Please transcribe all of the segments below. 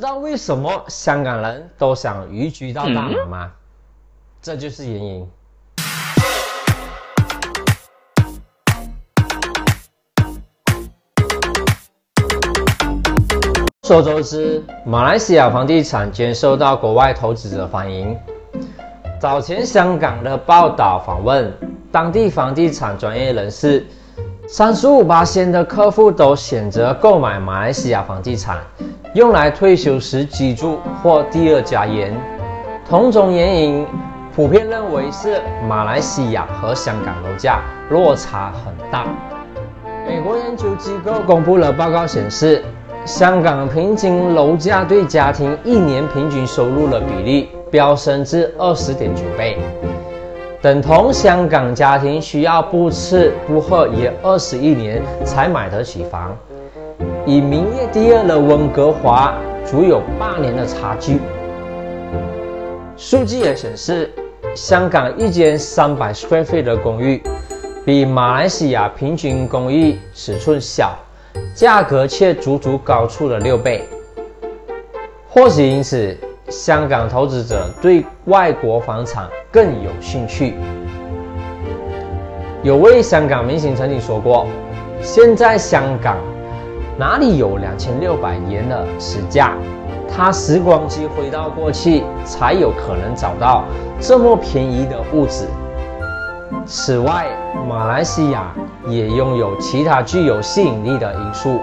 知道为什么香港人都想移居到大马吗？这就是原因。众所周知，马来西亚房地产均受到国外投资者欢迎。早前香港的报道访问当地房地产专业人士，三十五八线的客户都选择购买马来西亚房地产。用来退休时居住或第二家园，同种原因普遍认为是马来西亚和香港楼价落差很大。美国研究机构公布了报告显示，香港平均楼价对家庭一年平均收入的比例飙升至二十点九倍，等同香港家庭需要不吃不喝也二十一年才买得起房。以名列第二的温哥华，足有八年的差距。数据也显示，香港一间三百 square feet 的公寓，比马来西亚平均公寓尺寸小，价格却足足高出了六倍。或许因此，香港投资者对外国房产更有兴趣。有位香港明星曾经说过：“现在香港。”哪里有两千六百元的市价？他时光机回到过去，才有可能找到这么便宜的物质。此外，马来西亚也拥有其他具有吸引力的因素，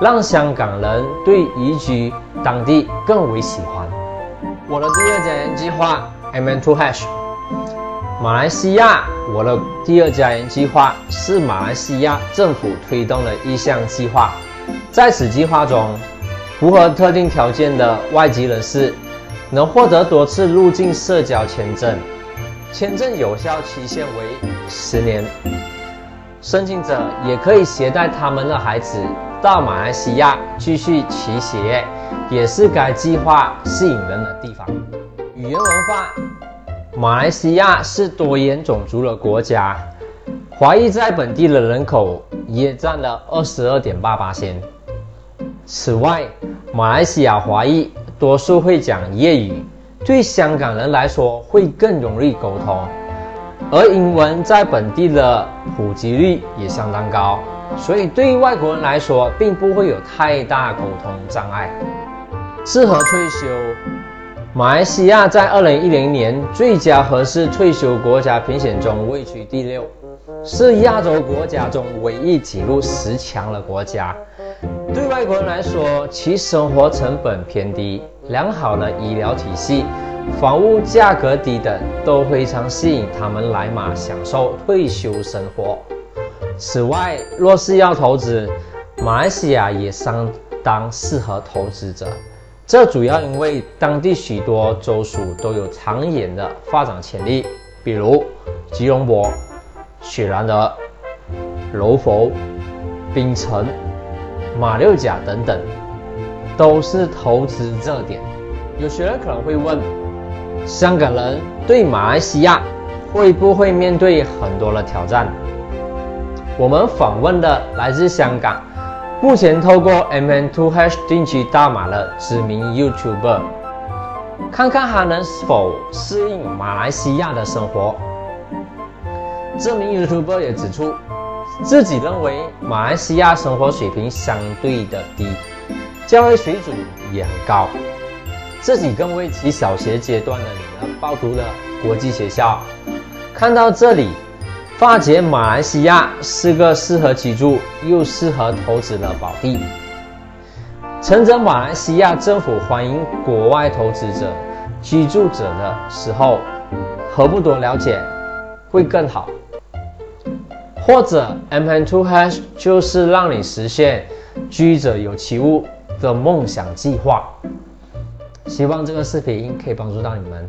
让香港人对移居当地更为喜欢。我的第二家园计划 MN Two Hash，马来西亚。我的第二家园计划是马来西亚政府推动的一项计划。在此计划中，符合特定条件的外籍人士能获得多次入境社交签证，签证有效期限为十年。申请者也可以携带他们的孩子到马来西亚继续其学业，也是该计划吸引人的地方。语言文化，马来西亚是多元种族的国家，华裔在本地的人口也占了二十二点八八千。此外，马来西亚华裔多数会讲粤语，对香港人来说会更容易沟通。而英文在本地的普及率也相当高，所以对于外国人来说，并不会有太大沟通障碍。适合退休，马来西亚在二零一零年最佳合适退休国家评选中位居第六，是亚洲国家中唯一进入十强的国家。对外国人来说，其生活成本偏低、良好的医疗体系、房屋价格低等，都非常吸引他们来马享受退休生活。此外，若是要投资，马来西亚也相当适合投资者。这主要因为当地许多州属都有长远的发展潜力，比如吉隆坡、雪兰莪、柔佛、槟城。马六甲等等，都是投资热点。有学人可能会问：香港人对马来西亚会不会面对很多的挑战？我们访问的来自香港，目前透过 MN Two Hash 定居大马的知名 YouTuber，看看他能否适应马来西亚的生活。这名 YouTuber 也指出。自己认为马来西亚生活水平相对的低，教育水准也很高。自己更为其小学阶段的女儿报读了国际学校。看到这里，发觉马来西亚是个适合居住又适合投资的宝地。趁着马来西亚政府欢迎国外投资者居住者的时候，何不多了解，会更好。或者 M N Two Hash 就是让你实现居者有其屋的梦想计划。希望这个视频可以帮助到你们。